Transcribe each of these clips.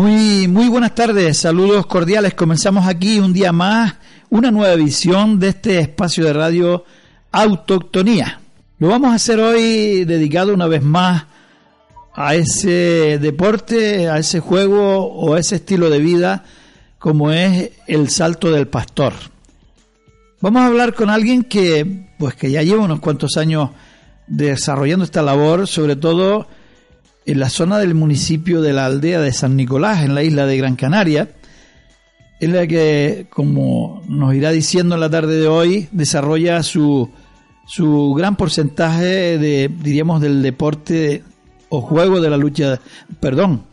Muy, muy buenas tardes, saludos cordiales. Comenzamos aquí un día más, una nueva edición de este espacio de radio Autoctonía. Lo vamos a hacer hoy dedicado una vez más a ese deporte, a ese juego o a ese estilo de vida como es el salto del pastor. Vamos a hablar con alguien que, pues que ya lleva unos cuantos años desarrollando esta labor, sobre todo en la zona del municipio de la aldea de San Nicolás, en la isla de Gran Canaria, en la que, como nos irá diciendo en la tarde de hoy, desarrolla su, su gran porcentaje de, diríamos, del deporte o juego de la lucha, perdón,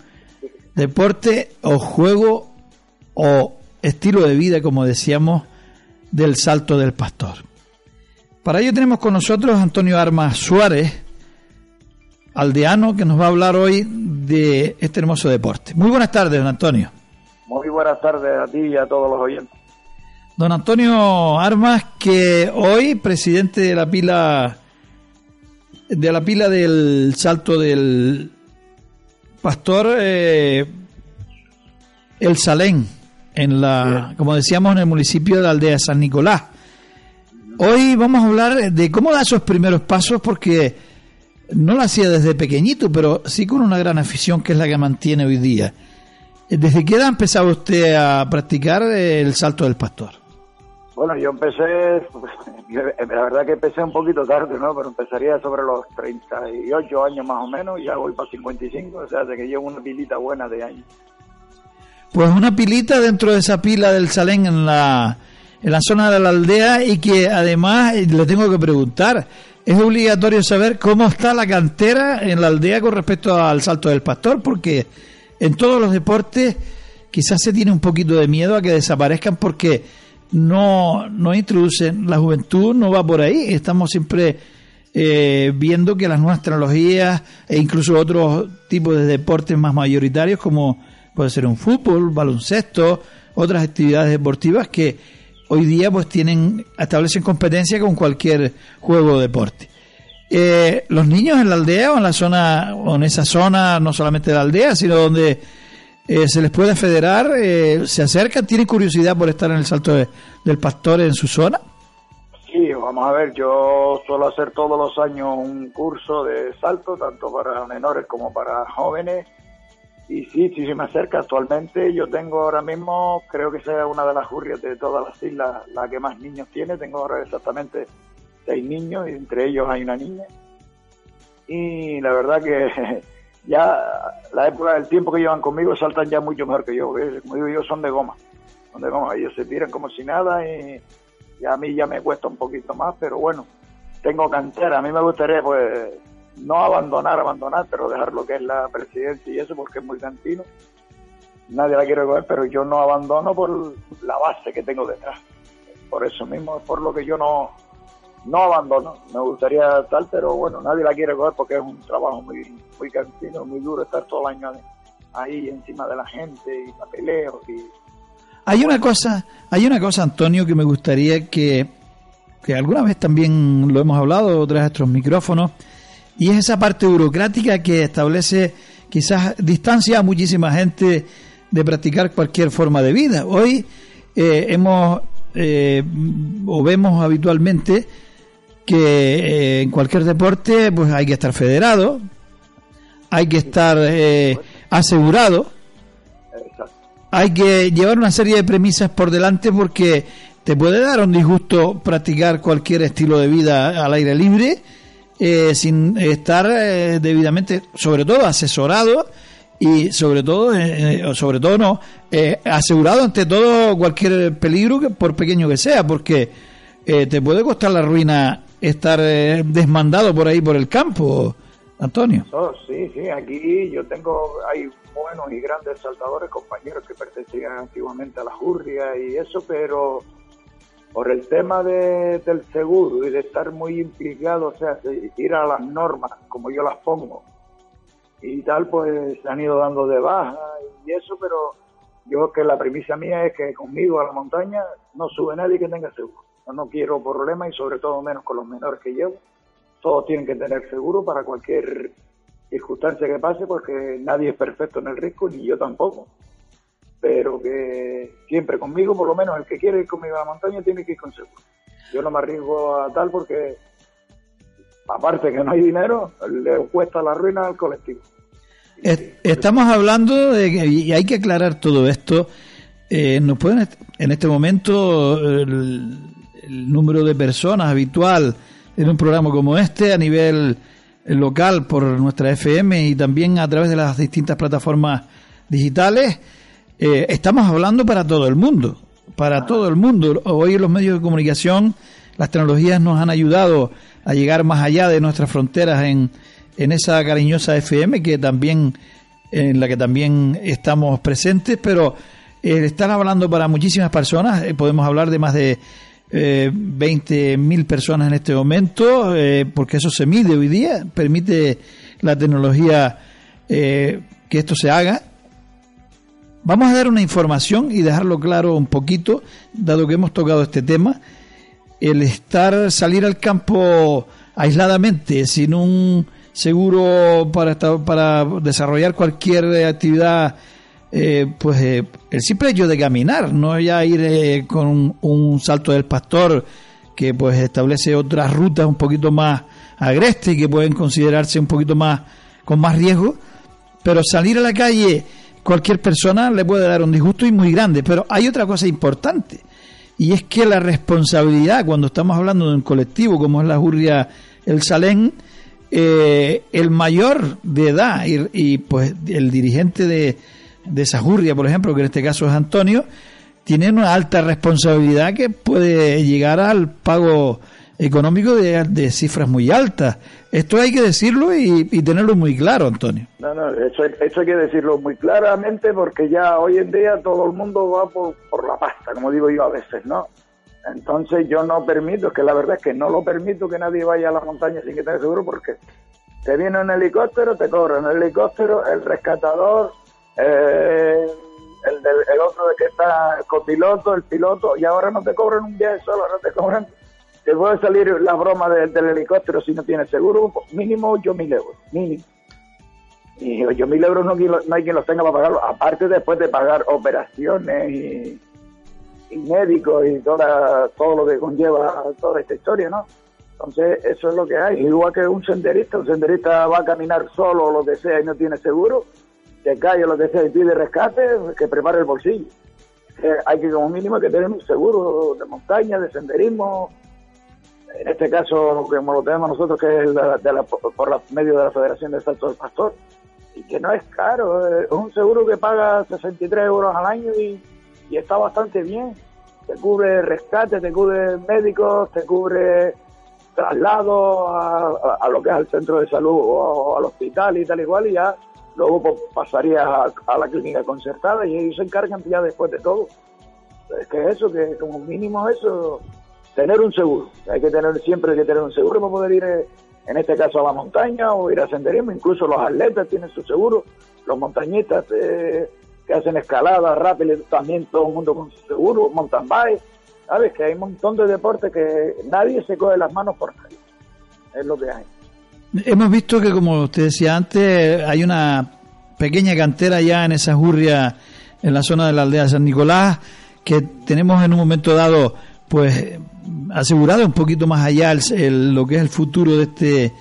deporte o juego o estilo de vida, como decíamos, del salto del pastor. Para ello tenemos con nosotros Antonio Armas Suárez, aldeano, que nos va a hablar hoy de este hermoso deporte. Muy buenas tardes, don Antonio. Muy buenas tardes a ti y a todos los oyentes. Don Antonio Armas, que hoy, presidente de la pila de la pila del salto del pastor eh, El Salén, en la, como decíamos, en el municipio de la aldea de San Nicolás. Hoy vamos a hablar de cómo da esos primeros pasos, porque no lo hacía desde pequeñito, pero sí con una gran afición que es la que mantiene hoy día. ¿Desde qué edad empezaba usted a practicar el salto del pastor? Bueno, yo empecé, la verdad que empecé un poquito tarde, ¿no? Pero empezaría sobre los 38 años más o menos, y ya voy para 55, o sea, de que llevo una pilita buena de años. Pues una pilita dentro de esa pila del Salén en la, en la zona de la aldea y que además le tengo que preguntar, es obligatorio saber cómo está la cantera en la aldea con respecto al salto del pastor, porque en todos los deportes quizás se tiene un poquito de miedo a que desaparezcan porque no, no introducen, la juventud no va por ahí, estamos siempre eh, viendo que las nuevas tecnologías e incluso otros tipos de deportes más mayoritarios como puede ser un fútbol, baloncesto, otras actividades deportivas que hoy día pues tienen establecen competencia con cualquier juego o deporte. Eh, los niños en la aldea o en la zona o en esa zona no solamente de la aldea sino donde eh, se les puede federar eh, se acercan tienen curiosidad por estar en el salto del pastor en su zona sí vamos a ver yo suelo hacer todos los años un curso de salto tanto para menores como para jóvenes y sí, sí se me acerca. Actualmente yo tengo ahora mismo, creo que sea una de las jurrias de todas las islas, la que más niños tiene. Tengo ahora exactamente seis niños y entre ellos hay una niña. Y la verdad que ya la época del tiempo que llevan conmigo saltan ya mucho mejor que yo. Como digo yo, son de goma. Son de goma. Ellos se tiran como si nada y, y a mí ya me cuesta un poquito más, pero bueno, tengo cantera. A mí me gustaría pues no abandonar, abandonar, pero dejar lo que es la presidencia y eso porque es muy cantino. Nadie la quiere coger, pero yo no abandono por la base que tengo detrás. Por eso mismo, es por lo que yo no, no abandono. Me gustaría tal, pero bueno, nadie la quiere coger porque es un trabajo muy, muy cantino, muy duro estar todo el año ahí encima de la gente y papeleos y hay una cosa, hay una cosa, Antonio, que me gustaría que, que alguna vez también lo hemos hablado tras nuestros micrófonos, y es esa parte burocrática que establece quizás distancia a muchísima gente de practicar cualquier forma de vida. Hoy eh, hemos eh, o vemos habitualmente que eh, en cualquier deporte pues hay que estar federado, hay que estar asegurado, hay que llevar una serie de premisas por delante porque te puede dar un disgusto practicar cualquier estilo de vida al aire libre eh, sin estar eh, debidamente, sobre todo asesorado y sobre todo, eh, sobre todo no, asegurado ante todo cualquier peligro, que, por pequeño que sea, porque te puede costar la ruina estar desmandado por ahí por el campo, Antonio. Oh, sí, sí, aquí yo tengo, hay buenos y grandes saltadores, compañeros que pertenecían antiguamente a la Jurria y eso, pero por el tema de, del seguro y de estar muy implicado, o sea, de ir a las normas como yo las pongo y tal, pues se han ido dando de baja y eso, pero yo que la premisa mía es que conmigo a la montaña no sube nadie que tenga seguro. Yo no quiero problemas y sobre todo menos con los menores que llevo. Todos tienen que tener seguro para cualquier circunstancia que pase, porque nadie es perfecto en el risco, ni yo tampoco. Pero que siempre conmigo, por lo menos el que quiere ir conmigo a la montaña, tiene que ir con. Yo no me arriesgo a tal porque, aparte que no hay dinero, le cuesta la ruina al colectivo. Estamos hablando de y hay que aclarar todo esto. Eh, ¿Nos pueden en este momento el, número de personas habitual en un programa como este a nivel local por nuestra FM y también a través de las distintas plataformas digitales? Eh, estamos hablando para todo el mundo, para todo el mundo. Hoy los medios de comunicación las tecnologías nos han ayudado a llegar más allá de nuestras fronteras en, en esa cariñosa FM que también en la que también estamos presentes, pero eh, están hablando para muchísimas personas, eh, podemos hablar de más de eh, 20.000 personas en este momento, eh, porque eso se mide hoy día, permite la tecnología que esto se haga. Vamos a dar una información y dejarlo claro un poquito, dado que hemos tocado este tema. El estar, salir al campo aisladamente, sin un seguro para, para desarrollar cualquier actividad, eh, pues eh, el simple hecho de caminar, no ya ir eh, con un, salto del pastor que pues establece otras rutas un poquito más agrestes y que pueden considerarse un poquito más con más riesgo, pero salir a la calle cualquier persona le puede dar un disgusto y muy grande, pero hay otra cosa importante y es que la responsabilidad cuando estamos hablando de un colectivo como es la Jurria El Salén, eh, el mayor de edad y, pues el dirigente de, de Sajurria, por ejemplo, que en este caso es Antonio, tiene una alta responsabilidad que puede llegar al pago económico de, cifras muy altas. Esto hay que decirlo y, tenerlo muy claro, Antonio. No, no, eso, hay que decirlo muy claramente porque ya hoy en día todo el mundo va por, la pasta, como digo yo a veces, ¿no? Entonces yo no permito, que la verdad es que no lo permito que nadie vaya a la montaña sin que tenga seguro porque te viene un helicóptero, te cobran el helicóptero, el rescatador, eh, el, el otro de que está copiloto, el piloto, y ahora no te cobran un viaje solo, ahora te cobran, te puede salir la broma del helicóptero si no tienes seguro, mínimo 8 mil euros, mínimo. Y 8 mil euros no, hay quien los tenga para pagarlo, aparte después de pagar operaciones y médicos y toda, todo lo que conlleva toda esta historia, ¿no? Entonces, eso es lo que hay. Igual que un senderista, un senderista va a caminar solo o lo que sea y no tiene seguro, que cae lo que sea y pide rescate, que prepare el bolsillo. Eh, hay que como mínimo que tener un seguro de montaña, de senderismo, en este caso como lo tenemos nosotros que es de por la, medio de la Federación de Salto del Pastor, y que no es caro, es un seguro que paga 63 euros al año y y está bastante bien. Te cubre rescate, te cubre médicos, te cubre traslado a, lo que es el centro de salud o al hospital y tal igual y ya luego pues, pasaría a, la clínica concertada y ellos se encargan ya después de todo. Es que eso, que como mínimo eso, tener un seguro. Hay que tener siempre hay que tener un seguro para poder ir, eh, en este caso, a la montaña o ir a senderismo. Incluso los atletas tienen su seguro, los montañistas eh, que hacen escalada rápida, también todo el mundo con su seguro, mountain bike, ¿sabes? Que hay un montón de deportes que nadie se coge las manos por nadie. Es lo que hay. Hemos visto que, como usted decía antes, hay una pequeña cantera ya en esa jurria, en la zona de la aldea de San Nicolás, que tenemos en un momento dado, pues, asegurado un poquito más allá lo que es el futuro de este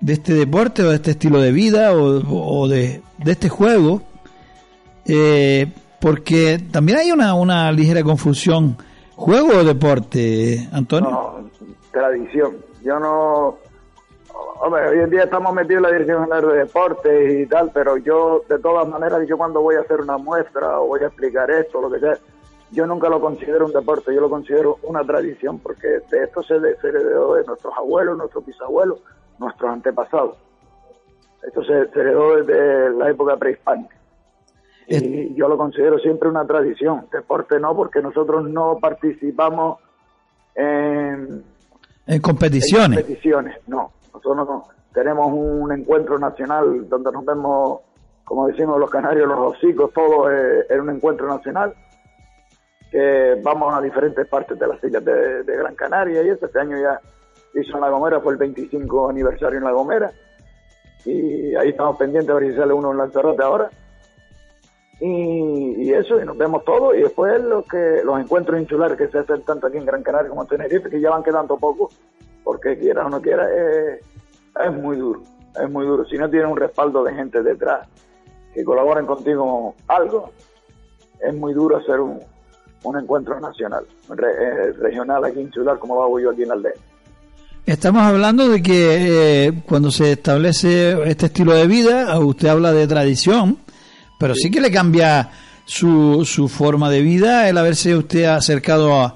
de este deporte o de este estilo de vida o, de, este juego eh, porque también hay una, una ligera confusión. ¿Juego o deporte, Antonio? No, tradición. Yo no... Hoy en día estamos metidos en la dirección de deportes y tal, pero yo, de todas maneras, yo cuando voy a hacer una muestra o voy a explicar esto, lo que sea, yo nunca lo considero un deporte, yo lo considero una tradición, porque de esto se, heredó de nuestros abuelos, nuestros bisabuelos, nuestros antepasados. Esto se heredó desde la época prehispánica. Y yo lo considero siempre una tradición. Deporte no, porque nosotros no participamos en, en competiciones. En competiciones, no. Nosotros no, tenemos un encuentro nacional donde nos vemos, como decimos los canarios, los hocicos, todos eh, en un encuentro nacional. Que vamos a diferentes partes de las islas de, Gran Canaria y este año ya hizo en La Gomera, fue el 25 aniversario en La Gomera y ahí estamos pendientes de ver si sale uno en Lanzarote ahora. Y, eso, y nos vemos todos, y después lo que, los encuentros insulares que se hacen tanto aquí en Gran Canaria como en Tenerife, que ya van quedando poco, porque quiera o no quiera, es muy duro, es muy duro. Si no tienes un respaldo de gente detrás que colaboren contigo algo, es muy duro hacer un, un encuentro nacional, eh, regional aquí insular, como lo hago yo aquí en la aldea. Estamos hablando de que eh, cuando se establece este estilo de vida, usted habla de tradición, pero sí, que le cambia su, su forma de vida el haberse usted acercado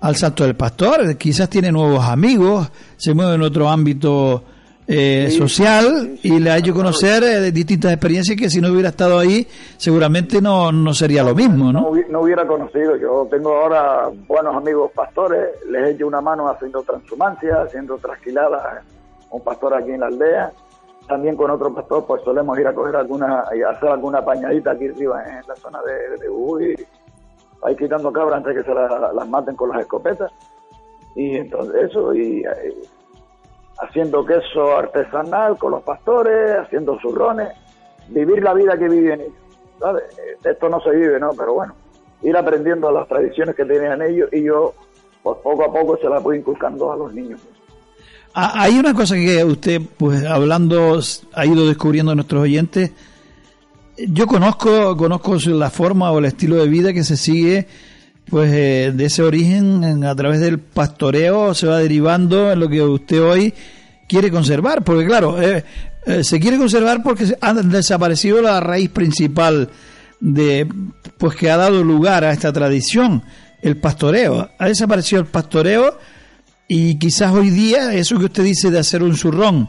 al Salto del Pastor. Quizás tiene nuevos amigos, se mueve en otro ámbito eh, social y le ha hecho conocer eh, distintas experiencias que si no hubiera estado ahí seguramente no, no sería lo mismo, ¿no? ¿no? hubiera conocido. Yo tengo ahora buenos amigos pastores, les he hecho una mano haciendo transhumancia, haciendo trasquiladas, un pastor aquí en la aldea. También con otro pastor pues solemos ir a coger alguna, y hacer alguna pañadita aquí arriba en la zona de, de Uy, ahí quitando cabras antes que se las maten con las escopetas. Y entonces eso, y, y haciendo queso artesanal con los pastores, haciendo zurrones, vivir la vida que viven ellos. Esto no se vive, ¿no? Pero bueno, ir aprendiendo las tradiciones que tenían ellos y yo, pues poco a poco se las voy inculcando a los niños. Ah, hay una cosa que usted, pues hablando, ha ido descubriendo a nuestros oyentes. Yo conozco, conozco la forma o el estilo de vida que se sigue pues eh, de ese origen a través del pastoreo se va derivando en lo que usted hoy quiere conservar, porque claro, eh, eh, se quiere conservar porque ha desaparecido la raíz principal de pues que ha dado lugar a esta tradición, el pastoreo. Ha desaparecido el pastoreo y quizás hoy día eso que usted dice de hacer un zurrón,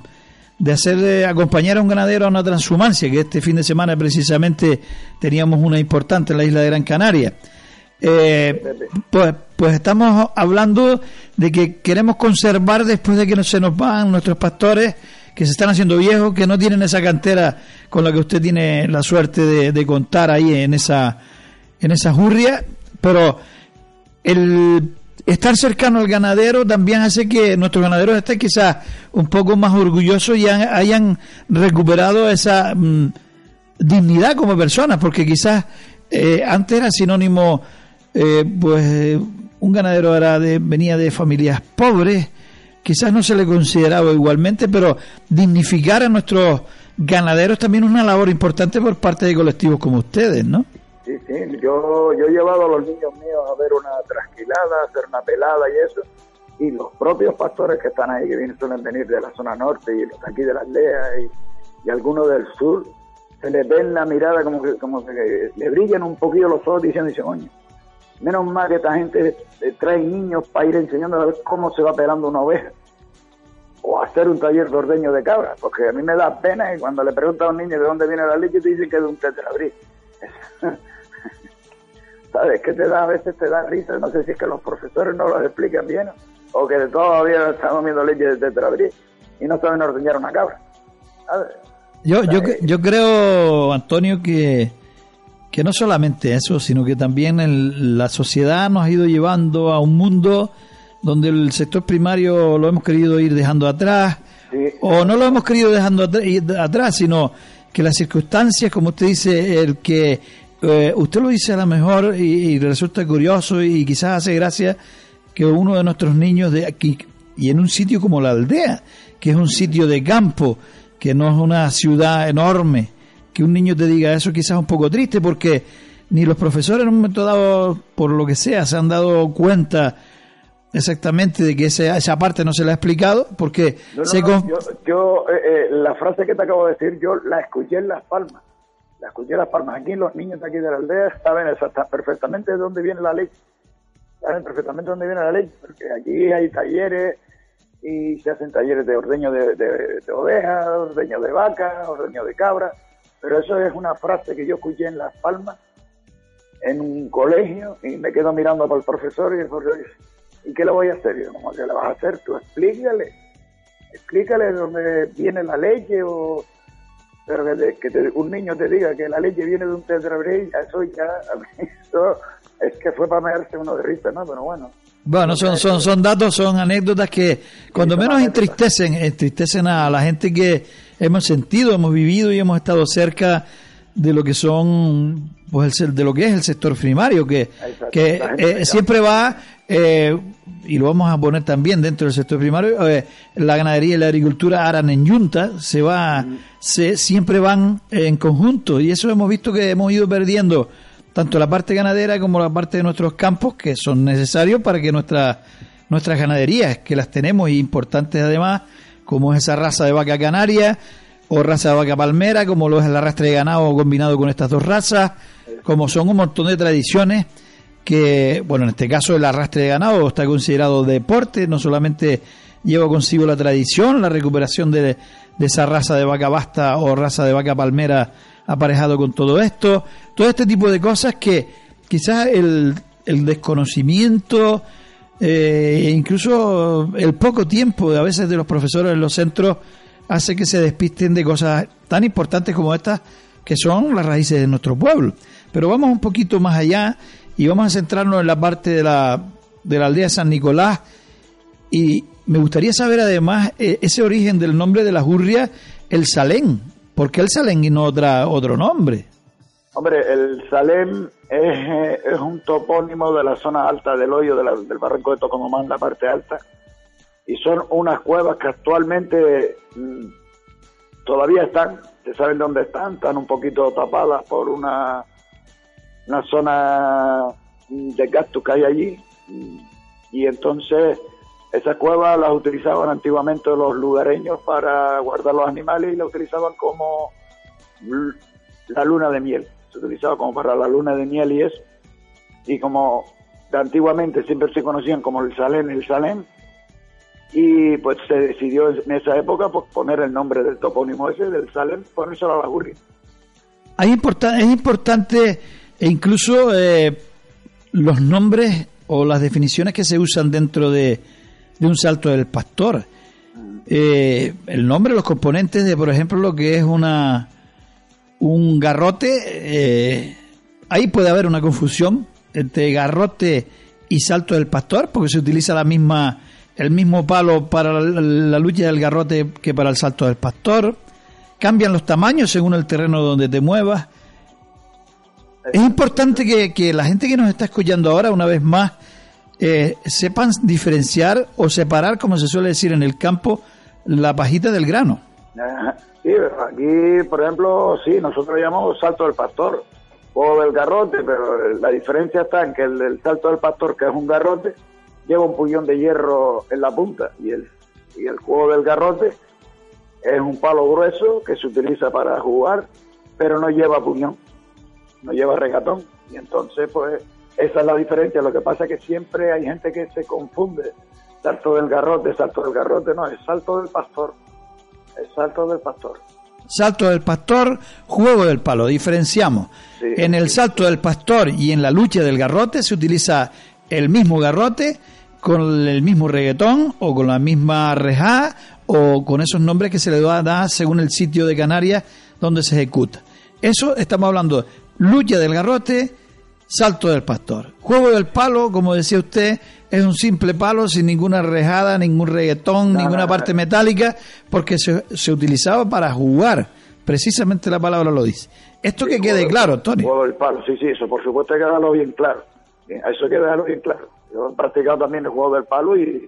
de hacer acompañar a un ganadero a una transhumancia, que este fin de semana precisamente teníamos una importante en la isla de Gran Canaria eh, pues, pues estamos hablando de que queremos conservar después de que se nos van nuestros pastores que se están haciendo viejos, que no tienen esa cantera con la que usted tiene la suerte de, contar ahí en esa, en esa jurria, pero el estar cercano al ganadero también hace que nuestros ganaderos estén quizás un poco más orgullosos y hayan recuperado esa mm, dignidad como personas, porque quizás eh, antes era sinónimo eh, pues un ganadero era de, venía de familias pobres, quizás no se le consideraba igualmente, pero dignificar a nuestros ganaderos también es una labor importante por parte de colectivos como ustedes, ¿no? Sí, sí, yo, yo he llevado a los niños míos a ver una trasquilada, a hacer una pelada y eso, y los propios pastores que están ahí, que vienen, suelen venir de la zona norte y los aquí de la aldea y, y algunos del sur, se les ve en la mirada como que, como que le brillan un poquito los ojos diciendo, dicen, oye, Menos mal que esta gente trae niños para ir enseñando a ver cómo se va pelando una oveja. O hacer un taller de ordeño de cabras, porque a mí me da pena y cuando le preguntan a un niño de dónde viene la leche, te dicen que es de un tetrabrí. ¿Sabes? Que te da, a veces te da risa, no sé si es que los profesores no los explican bien, o que todavía están comiendo leche de tetrabrí y no saben ordeñar una cabra. Yo, yo, yo creo, Antonio, que que no solamente eso, sino que también la sociedad nos ha ido llevando a un mundo donde el sector primario lo hemos querido ir dejando atrás, o no lo hemos querido dejando atrás, sino que las circunstancias, como usted dice, el que eh, usted lo dice a lo mejor y, resulta curioso y quizás hace gracia que uno de nuestros niños de aquí, y en un sitio como la aldea, que es un sitio de campo, que no es una ciudad enorme, que un niño te diga eso quizás un poco triste porque ni los profesores en un momento dado, por lo que sea, se han dado cuenta exactamente de que esa, esa parte no se la ha explicado porque yo, eh, eh, la frase que te acabo de decir yo la escuché en Las Palmas. La escuché en Las Palmas. Aquí los niños de aquí de la aldea saben perfectamente de dónde viene la ley. Saben perfectamente de dónde viene la ley porque aquí hay talleres y se hacen talleres de ordeño de, de, de ovejas, ordeño de vaca, ordeño de cabra pero eso es una frase que yo escuché en Las Palmas, en un colegio, y me quedo mirando para el profesor y el profesor dice, ¿y qué le voy a hacer? Y yo, ¿cómo que le vas a hacer? Tú explícale, explícale de dónde viene la leche o... Pero que, un niño te diga que la leche viene de un tetrabrí, eso ya, eso es que fue para meterse uno de risa, ¿no? Pero bueno. Bueno, son, son, son datos, son anécdotas que cuando menos entristecen, entristecen a la gente que hemos sentido, hemos vivido y hemos estado cerca de lo que son pues el, de lo que es el sector primario que, que eh, siempre va eh, y lo vamos a poner también dentro del sector primario eh, la ganadería y la agricultura harán en yunta se va se siempre van en conjunto y eso hemos visto que hemos ido perdiendo tanto la parte ganadera como la parte de nuestros campos que son necesarios para que nuestra, nuestras ganaderías que las tenemos y importantes además como es esa raza de vaca canaria o raza de vaca palmera, como lo es el arrastre de ganado combinado con estas dos razas, como son un montón de tradiciones que, bueno, en este caso el arrastre de ganado está considerado deporte, no solamente lleva consigo la tradición, la recuperación de, de esa raza de vaca basta o raza de vaca palmera aparejado con todo esto, todo este tipo de cosas que quizás el, el desconocimiento, eh, incluso el poco tiempo a veces de los profesores en los centros hace que se despisten de cosas tan importantes como estas que son las raíces de nuestro pueblo. Pero vamos un poquito más allá y vamos a centrarnos en la parte de la, de la aldea de San Nicolás y me gustaría saber además eh, ese origen del nombre de la jurria, el Salén. ¿Por qué el Salén y no otra, otro nombre? Hombre, el Salem es, es, un topónimo de la zona alta del hoyo del barranco de Tocomomán, la parte alta, y son unas cuevas que actualmente mm, todavía están, se saben dónde están, están un poquito tapadas por una, una zona de cactus que hay allí, y entonces esas cuevas las utilizaban antiguamente los lugareños para guardar los animales y las utilizaban como la luna de miel se utilizaba como para la luna de miel y eso. Y como antiguamente siempre se conocían como el Salén, el Salén, y pues se decidió en esa época pues, poner el nombre del topónimo ese, del Salén, ponérselo a la Gurri. Es, es importante e incluso eh, los nombres o las definiciones que se usan dentro de, de un salto del pastor. Mm. Eh, el nombre, los componentes de, por ejemplo, lo que es una un garrote, eh, ahí puede haber una confusión entre garrote y salto del pastor, porque se utiliza la misma, el mismo palo para la, lucha del garrote que para el salto del pastor. Cambian los tamaños según el terreno donde te muevas. Es importante que, la gente que nos está escuchando ahora, una vez más, eh, sepan diferenciar o separar, como se suele decir en el campo, la pajita del grano. Sí, aquí, por ejemplo, sí, nosotros llamamos salto del pastor o del garrote, pero la diferencia está en que el, salto del pastor, que es un garrote, lleva un puñón de hierro en la punta y el, y el juego del garrote es un palo grueso que se utiliza para jugar, pero no lleva puñón, no lleva regatón. Y entonces, pues, esa es la diferencia. Lo que pasa es que siempre hay gente que se confunde. Salto del garrote, salto del garrote, no, es salto del pastor. El salto del pastor. Salto del pastor, juego del palo. Diferenciamos. en el salto del pastor y en la lucha del garrote se utiliza el mismo garrote con el mismo reggaetón o con la misma rejá o con esos nombres que se le da según el sitio de Canarias donde se ejecuta. Eso estamos hablando lucha del garrote, salto del pastor. Juego del palo, como decía usted, es un simple palo sin ninguna rejada, ningún reggaetón, ninguna parte metálica, porque se, se, utilizaba para jugar. Precisamente la palabra lo dice. Esto que quede claro, Tony. Juego del palo, sí, sí, eso por supuesto hay que dejarlo bien claro. Eso hay que dejarlo bien claro. Yo he practicado también el juego del palo y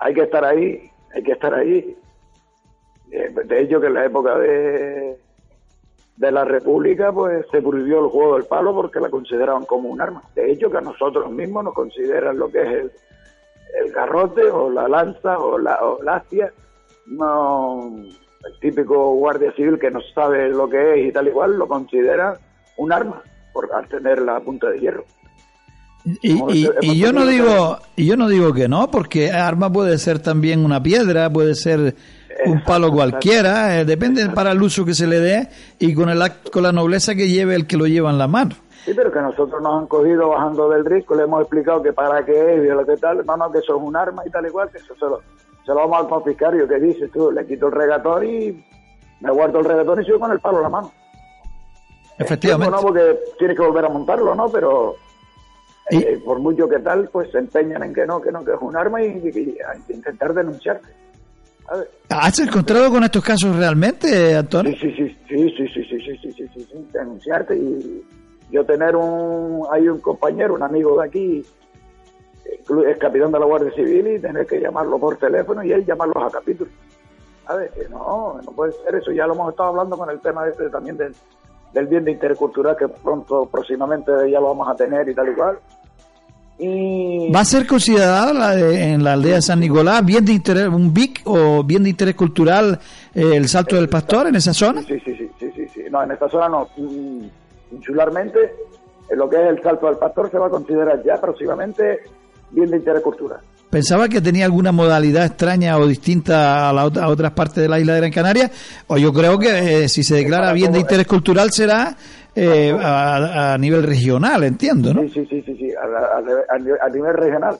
hay que estar ahí, hay que estar ahí. Eh, de hecho, que en la época de, de la República, pues se prohibió el juego del palo porque la consideraban como un arma. De hecho, que a nosotros mismos nos consideran lo que es el, el garrote o la lanza o la, o No, el típico guardia civil que no sabe lo que es y tal igual lo considera un arma por al tener la punta de hierro. Y, y, yo no digo y yo no digo que no porque arma puede ser también una piedra puede ser un palo cualquiera, eh, depende para el uso que se le dé y con el con la nobleza que lleve el que lo lleva en la mano. Sí, pero que nosotros nos han cogido bajando del risco, le hemos explicado que para qué es y lo que tal, no, no, que eso es un arma y tal igual, que eso se lo, se lo vamos al confiscario, que dices tú, le quito el regatón y me guardo el regatón y sigo con el palo en la mano. Efectivamente. no, porque tienes que volver a montarlo, ¿no? Pero eh, por mucho que tal, pues se empeñan en que no, que no, que es un arma y, y, y intentar denunciarte. ¿Has encontrado con estos casos realmente, Antonio? Sí, sí, sí, sí, sí, sí, sí, sí, sí, sí, sí, sí, denunciarte y yo tener un, hay un compañero, un amigo de aquí, es capitán de la Guardia Civil y tener que llamarlo por teléfono y él llamarlos a capítulo. A ver, no, no puede ser eso, ya lo hemos estado hablando con el tema este también del, del bien de interés cultural que pronto, próximamente ya lo vamos a tener y tal y cual. Y... ¿Va a ser considerada en la aldea de San Nicolás bien de interés, un BIC o bien de interés cultural eh, el Salto del Pastor en esa zona? Sí, sí, sí, sí, sí, sí. No, en esta zona no. Insularmente, en lo que es el Salto del Pastor se va a considerar ya próximamente bien de interés cultural. Pensaba que tenía alguna modalidad extraña o distinta a, la, a otras partes de la isla de Gran Canaria, o yo creo que eh, si se declara bien de interés cultural será eh, a, nivel regional, entiendo, ¿no? Sí, sí, sí, sí, a, nivel regional.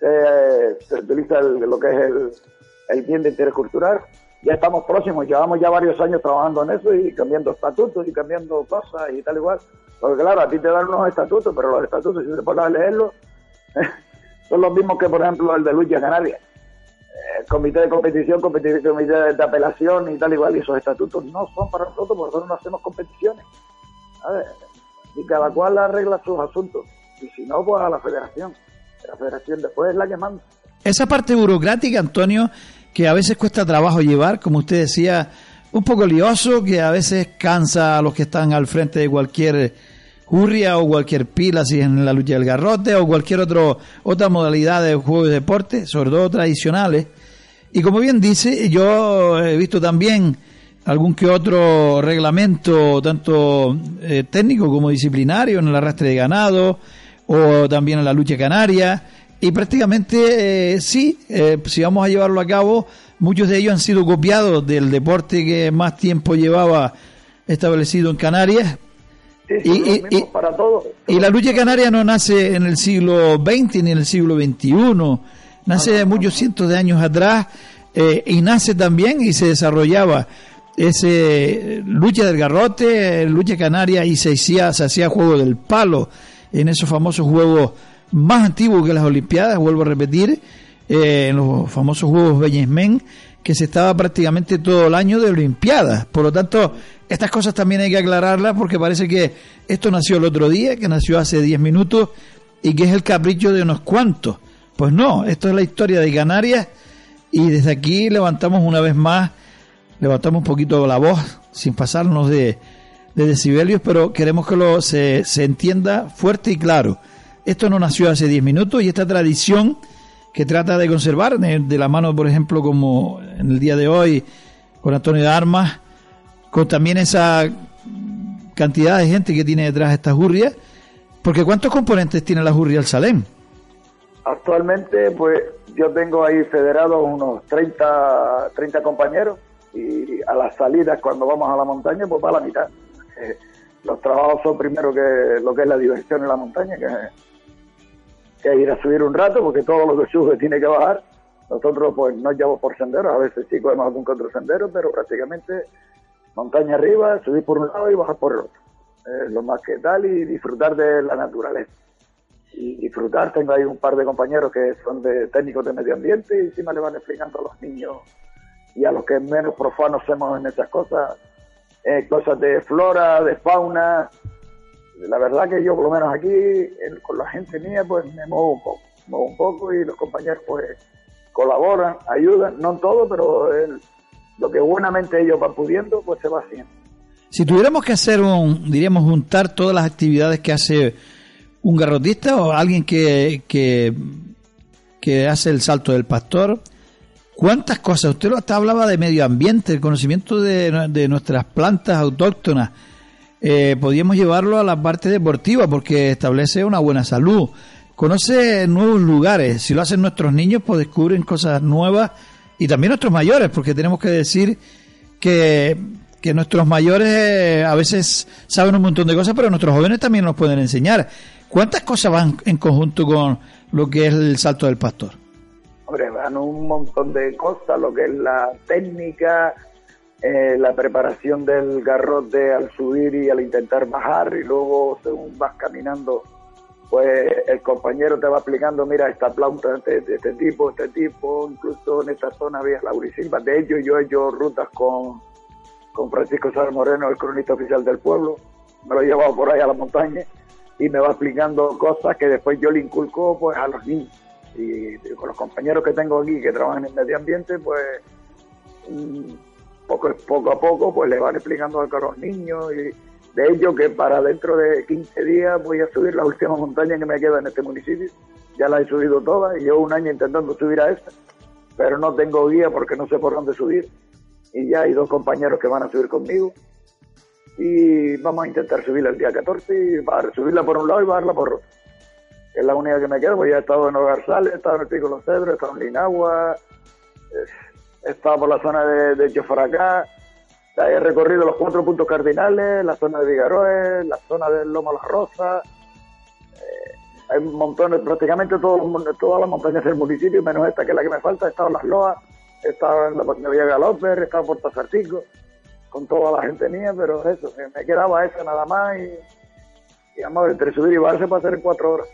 Eh, se utiliza lo que es el, el bien de interés cultural. Ya estamos próximos, llevamos ya varios años trabajando en eso y cambiando estatutos y cambiando cosas y tal igual. Porque claro, a ti te dan unos estatutos, pero los estatutos, si te pones a leerlos, son los mismos que, por ejemplo, el de Lucha Canaria. Eh, comité de competición, comité de apelación y tal igual, y esos estatutos no son para nosotros porque nosotros no hacemos competiciones. y cada cual arregla sus asuntos. Y si no, pues a la federación. La federación después es la que manda. Esa parte burocrática, Antonio, que a veces cuesta trabajo llevar, como usted decía, un poco lioso, que a veces cansa a los que están al frente de cualquier Urria o cualquier pila, si en la lucha del garrote o cualquier otro, otra modalidad de juego de deporte, sobre todo tradicionales. Y como bien dice, yo he visto también algún que otro reglamento, tanto eh, técnico como disciplinario, en el arrastre de ganado o también en la lucha canaria. Y prácticamente eh, sí, eh, si vamos a llevarlo a cabo, muchos de ellos han sido copiados del deporte que más tiempo llevaba establecido en Canarias, y, para todos. Y la lucha canaria no nace en el siglo XX ni en el siglo XXI, nace de muchos cientos de años atrás eh, y nace también y se desarrollaba ese lucha del garrote, lucha canaria y se hacía, se hacía juego del palo en esos famosos juegos más antiguos que las Olimpiadas, vuelvo a repetir, eh, en los famosos juegos Beñesmen, que se estaba prácticamente todo el año de Olimpiadas. Por lo tanto, estas cosas también hay que aclararlas porque parece que esto nació el otro día, que nació hace 10 minutos y que es el capricho de unos cuantos. Pues no, esto es la historia de Canarias y desde aquí levantamos una vez más, levantamos un poquito la voz sin pasarnos de, de decibelios, pero queremos que lo, se, se entienda fuerte y claro. Esto no nació hace 10 minutos y esta tradición que trata de conservar de, la mano, por ejemplo, como en el día de hoy, con Antonio de Armas, con también esa cantidad de gente que tiene detrás esta jurria, porque ¿cuántos componentes tiene la jurria al Salem? Actualmente, pues yo tengo ahí federados unos 30, 30 compañeros y a las salidas cuando vamos a la montaña, pues va la mitad. Eh, los trabajos son primero que lo que es la diversión en la montaña, que que ir a subir un rato, porque todo lo que sube tiene que bajar. Nosotros pues no llevamos por senderos, a veces sí cogemos algún que otro pero prácticamente montaña arriba, subir por un lado y bajar por el otro. lo más que tal y disfrutar de la naturaleza. Y disfrutar, tengo ahí un par de compañeros que son de técnicos de medio ambiente y encima le van explicando a los niños y a los que menos profanos somos en esas cosas, eh, cosas de flora, de fauna, la verdad que yo por lo menos aquí con la gente mía pues me muevo un poco, muevo un poco y los compañeros pues colaboran, ayudan, no en todo, pero lo que buenamente ellos van pudiendo pues se va haciendo. Si tuviéramos que hacer un, diríamos, juntar todas las actividades que hace un garrotista o alguien que, que, que hace el salto del pastor, ¿cuántas cosas? Usted hasta hablaba de medio ambiente, el conocimiento de, de nuestras plantas autóctonas eh, podríamos llevarlo a la parte deportiva porque establece una buena salud. Conoce nuevos lugares. Si lo hacen nuestros niños, pues descubren cosas nuevas y también nuestros mayores, porque tenemos que decir que, que nuestros mayores eh, a veces saben un montón de cosas, pero nuestros jóvenes también nos pueden enseñar. ¿Cuántas cosas van en conjunto con lo que es el salto del pastor? Hombre, van un montón de cosas, lo que es la técnica, eh, la preparación del garrote al subir y al intentar bajar y luego según vas caminando pues el compañero te va explicando, mira, esta planta de, este tipo, este tipo, incluso en esta zona había Laurisilva. De hecho, yo he hecho rutas con, con Francisco Sara Moreno, el cronista oficial del pueblo, me lo he llevado por ahí a la montaña y me va explicando cosas que después yo le inculco pues a los niños. Y con los compañeros que tengo aquí que trabajan en medio ambiente, pues mm, poco, poco a poco pues le van explicando a los niños y de ello que para dentro de 15 días voy a subir la última montaña que me queda en este municipio. Ya la he subido toda y llevo un año intentando subir a esta, pero no tengo guía porque no sé por dónde subir. Y ya hay dos compañeros que van a subir conmigo. Y vamos a intentar subirla el día 14 y subirla por un lado y bajarla por otro. Es la única que me queda, pues ya he estado en Ogarzales, he estado en el Pico Los Cedros, he estado en Linagua, he por la zona de, de Chofaracá, He recorrido los cuatro puntos cardinales, la zona de Vigaroes, la zona del Lomo La Rosa. Eh, hay montones, prácticamente todas las montañas del municipio, menos esta que es la que me falta. He estado en Las Loas, he estado en la de Villa Galoper, he estado Puerto con toda la gente mía, pero eso, me quedaba esa nada más y, y vamos, entre subir y bajarse para hacer cuatro horas.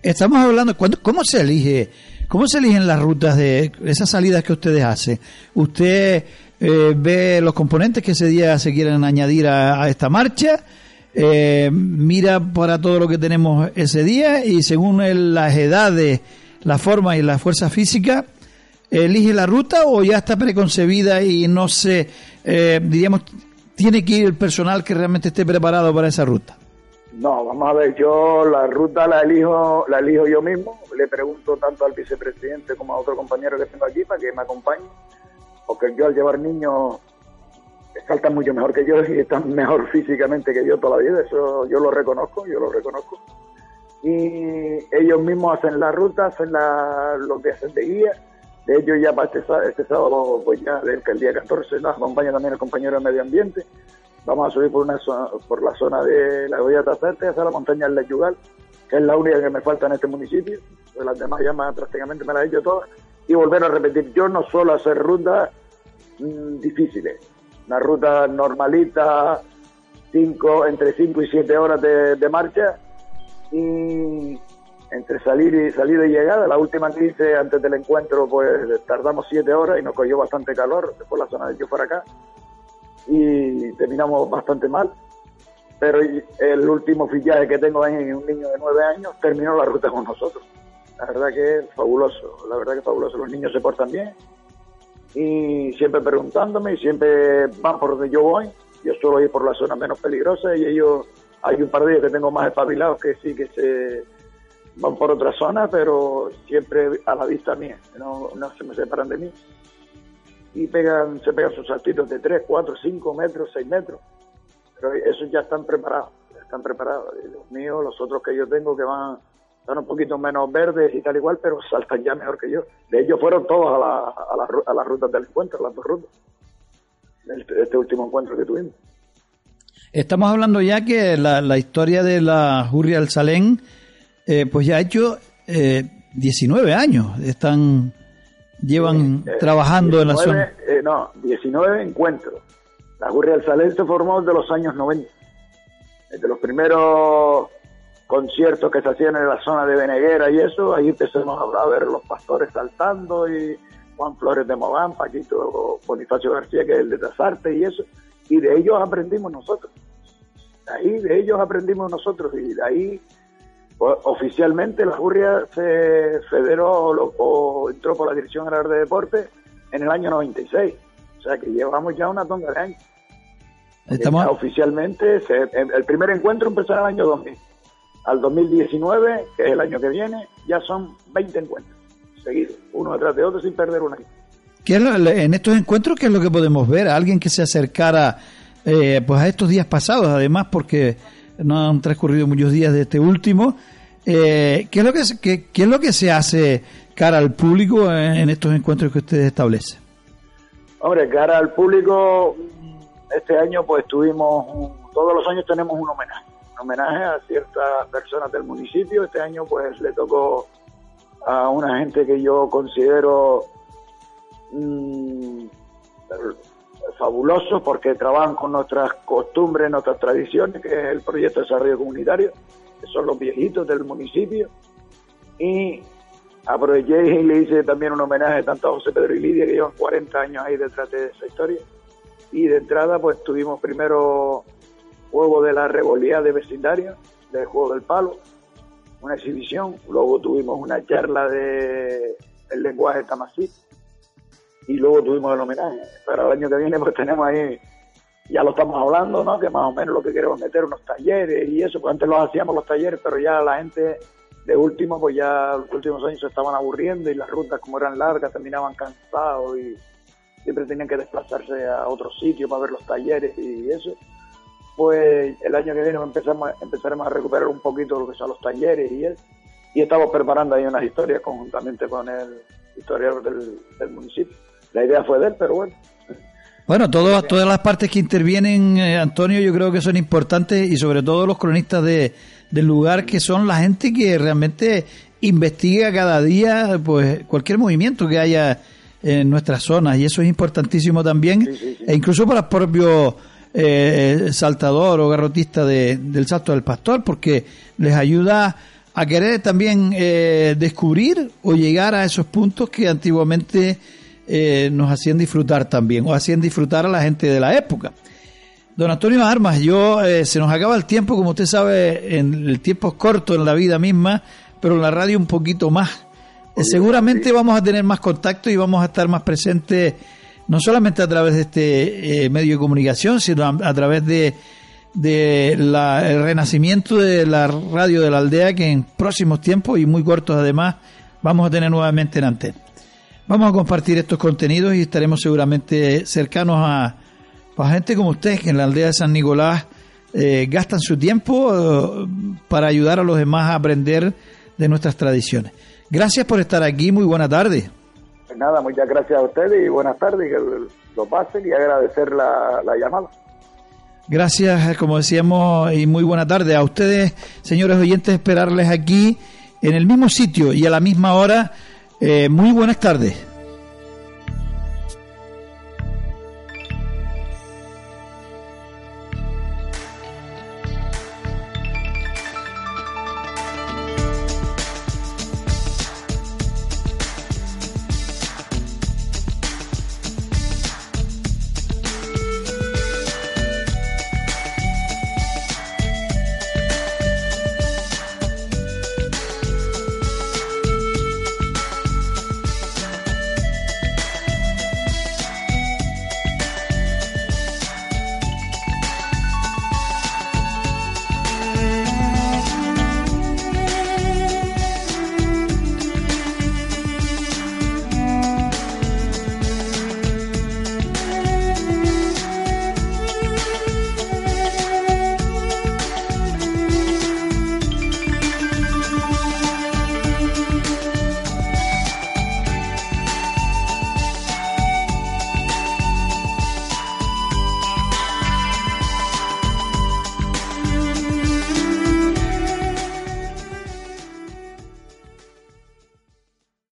Estamos hablando, ¿cómo se elige? ¿Cómo se eligen las rutas de esas salidas que ustedes hacen? ¿Usted eh, ve los componentes que ese día se quieren añadir a, esta marcha, eh, mira para todo lo que tenemos ese día y según las edades, la forma y la fuerza física, elige la ruta o ya está preconcebida y no se, eh, diríamos, tiene que ir el personal que realmente esté preparado para esa ruta. No, vamos a ver, yo la ruta la elijo, la elijo yo mismo, le pregunto tanto al vicepresidente como a otro compañero que tengo aquí para que me acompañe porque yo al llevar niños saltan mucho mejor que yo y están mejor físicamente que yo toda la vida, eso yo lo reconozco, yo lo reconozco. Y ellos mismos hacen la ruta, hacen la, lo que hacen de guía. De ellos ya para este, este sábado, pues ya el día 14 nos acompaña también el compañero de medio ambiente. Vamos a subir por una por la zona de la Goya Tacerte hacia la montaña del Leyugal, que es la única que me falta en este municipio. Pues las demás ya prácticamente me las he hecho todas y volver a repetir. Yo no suelo hacer rutas mm, difíciles, una ruta normalita, cinco, entre 5 y 7 horas de, marcha y entre salir y salir y llegada. La última que hice antes del encuentro, pues tardamos 7 horas y nos cogió bastante calor por la zona de yo para acá y terminamos bastante mal. Pero el último fichaje que tengo ahí, un niño de 9 años, terminó la ruta con nosotros. La verdad que es fabuloso, la verdad que es fabuloso. Los niños se portan bien y siempre preguntándome y siempre van por donde yo voy. Yo suelo ir por la zona menos peligrosa y ellos, hay un par de días que tengo más espabilados que sí que se van por otra zona, pero siempre a la vista mía, no, no se me separan de mí. Y pegan, se pegan sus saltitos de 3, 4, 5 metros, 6 metros. Pero esos ya están preparados, están preparados. los míos, los otros que yo tengo que van están un poquito menos verdes y tal igual, pero saltan ya mejor que yo. De ellos fueron todos a, la, a, la, a las rutas del encuentro, las dos rutas, este, este último encuentro que tuvimos. Estamos hablando ya que la, la historia de la Jurria del Salén, eh, pues ya ha hecho eh, 19 años, están llevan eh, trabajando en la zona. Eh, no, 19 encuentros. La Jurria del Salén se formó desde los años 90. Desde los primeros conciertos que se hacían en la zona de Beneguera y eso, ahí empezamos a ver los pastores saltando y Juan Flores de Mován, Paquito Bonifacio García, que es el de Tazarte y eso, y de ellos aprendimos nosotros. ahí de ellos aprendimos nosotros y de ahí pues, oficialmente la Jurria se federó o, entró por la Dirección General de Deportes en el año 96. O sea que llevamos ya una tonga de años. Estamos... oficialmente, el primer encuentro empezó en el año 2000 al 2019, que es el año que viene, ya son 20 encuentros seguidos, uno detrás de otro sin perder una. ¿Qué en estos encuentros, ¿qué es lo que podemos ver? alguien que se acercara eh, pues a estos días pasados, además, porque no han transcurrido muchos días de este último. Eh, ¿qué, es lo que, qué, es lo que se hace cara al público en estos encuentros que ustedes establecen? Hombre, cara al público, este año pues tuvimos, todos los años tenemos un homenaje homenaje a ciertas personas del municipio. Este año pues le tocó a una gente que yo considero mmm, fabuloso porque trabajan con nuestras costumbres, nuestras tradiciones, que es el proyecto de desarrollo comunitario. que son los viejitos del municipio, y aproveché y le hice también un homenaje tanto a José Pedro y Lidia, que llevan 40 años ahí detrás de esa historia. Y de entrada, pues tuvimos primero juego de la revolía de vecindario, del juego del palo, una exhibición, luego tuvimos una charla de el lenguaje tamasí y luego tuvimos el homenaje. Para el año que viene pues tenemos ahí, ya lo estamos hablando, ¿no? Que más o menos lo que queremos meter unos talleres y eso, pues antes los hacíamos los talleres, pero ya la gente de último, pues ya los últimos años se estaban aburriendo y las rutas como eran largas terminaban cansados y siempre tenían que desplazarse a otro sitio para ver los talleres y eso. Pues el año que viene empezamos, empezaremos a recuperar un poquito lo que son los talleres y eso. Y estamos preparando ahí unas historias conjuntamente con el historiador del, municipio. La idea fue de él, pero bueno. Bueno, todas las partes que intervienen, eh, Antonio, yo creo que son importantes y sobre todo los cronistas de, del lugar que son la gente que realmente investiga cada día pues cualquier movimiento que haya en nuestras zonas y eso es importantísimo también e incluso para el propio eh, saltador o garrotista de, del salto del pastor porque les ayuda a querer también eh, descubrir o llegar a esos puntos que antiguamente eh, nos hacían disfrutar también o hacían disfrutar a la gente de la época. Don Antonio Armas, yo eh, se nos acaba el tiempo, como usted sabe, en el tiempo es corto en la vida misma, pero en la radio un poquito más. Eh, seguramente vamos a tener más contacto y vamos a estar más presentes, no solamente a través de este medio de comunicación, sino a, través de, de el renacimiento de la radio de la aldea, que en próximos tiempos y muy cortos además, vamos a tener nuevamente en antena. Vamos a compartir estos contenidos y estaremos seguramente cercanos a para gente como ustedes que en la aldea de San Nicolás eh, gastan su tiempo eh, para ayudar a los demás a aprender de nuestras tradiciones. Gracias por estar aquí, muy buena tarde. Pues nada, muchas gracias a ustedes y buenas tardes, que lo pasen y agradecer la, la llamada. Gracias, como decíamos, y muy buena tarde. A ustedes, señores oyentes, esperarles aquí en el mismo sitio y a la misma hora. Eh, muy buenas tardes.